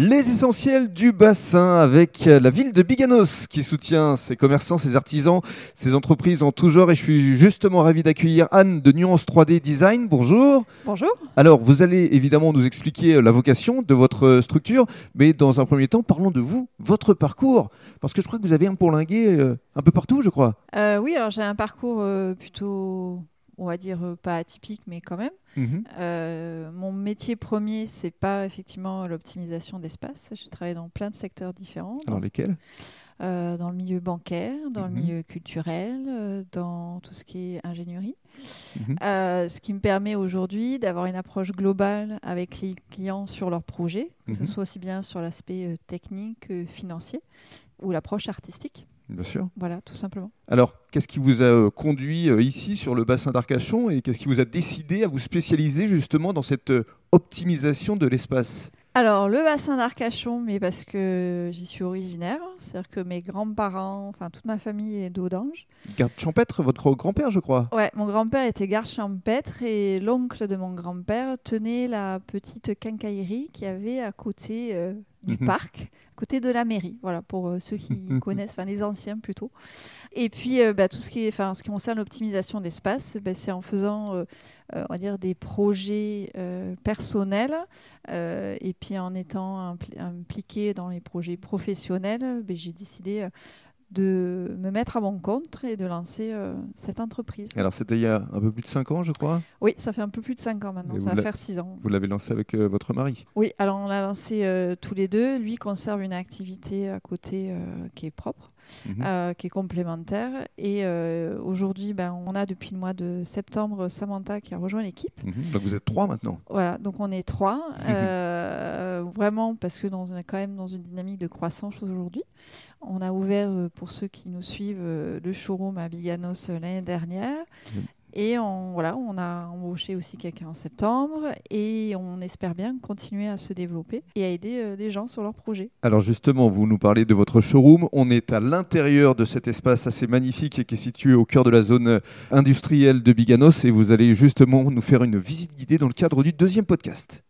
Les essentiels du bassin avec la ville de Biganos qui soutient ses commerçants, ses artisans, ses entreprises en tout genre. Et je suis justement ravi d'accueillir Anne de Nuance 3D Design. Bonjour. Bonjour. Alors, vous allez évidemment nous expliquer la vocation de votre structure, mais dans un premier temps, parlons de vous, votre parcours. Parce que je crois que vous avez un pourlingué euh, un peu partout, je crois. Euh, oui, alors j'ai un parcours euh, plutôt on va dire euh, pas atypique, mais quand même. Mhm. Euh, mon métier premier, c'est pas effectivement l'optimisation d'espace. J'ai travaillé dans plein de secteurs différents. Dans lesquels? Euh, Dans le milieu bancaire, dans le mhm. milieu culturel, dans tout ce qui est ingénierie. Mhm. ce qui me permet aujourd'hui d'avoir une approche globale avec les clients sur leurs projets, que ce soit aussi bien sur l'aspect technique que financier ou l'approche artistique. Bien sûr. Voilà, tout simplement. Alors, qu'est-ce qui vous a euh, conduit euh, ici sur le bassin d'Arcachon et qu'est-ce qui vous a décidé à vous spécialiser justement dans cette euh, optimisation de l'espace? Alors, le bassin d'Arcachon, mais parce que j'y suis originaire, c'est-à-dire que mes grands-parents, enfin toute ma famille est d'Audange. Garde champêtre, votre grand-père, je crois Ouais, mon grand-père était garde champêtre et l'oncle de mon grand-père tenait la petite quincaillerie qui avait à côté du mhm. parc côté de la mairie. Voilà, pour euh, ceux qui connaissent, enfin les anciens plutôt. Et puis, euh, bah, tout ce qui, est, ce qui concerne l'optimisation d'espace, bah, c'est en faisant, euh, on va dire, des projets personnels et puis en étant impliqué dans les projets professionnels, bah, j'ai décidé de me mettre à mon compte et de lancer euh, cette entreprise. Alors c'était il y a un peu plus de 5 ans, je crois? Oui, ça fait un peu plus de 5 ans maintenant, ça va faire 6 ans. Vous l'avez lancé avec euh, votre mari? Oui, alors on l'a lancé euh, tous les deux. Lui conserve une activité à côté qui est propre. Mhm. Euh, qui est complémentaire. Et euh, aujourd'hui, ben, on a depuis le mois de septembre Samantha qui a rejoint l'équipe. Mhm. Donc vous êtes trois maintenant Voilà, donc on est trois. Euh, vraiment parce que dans, on est quand même dans une dynamique de croissance aujourd'hui. On a ouvert, pour ceux qui nous suivent, le showroom à Biganos l'année dernière. Et on, voilà, on a embauché aussi quelqu'un en septembre et on espère bien continuer à se développer et à aider euh, les gens sur leurs projets. Alors justement, vous nous parlez de votre showroom. On est à l'intérieur de cet espace assez magnifique qui est situé au cœur de la zone industrielle de Biganos et vous allez justement nous faire une visite guidée dans le cadre du deuxième podcast.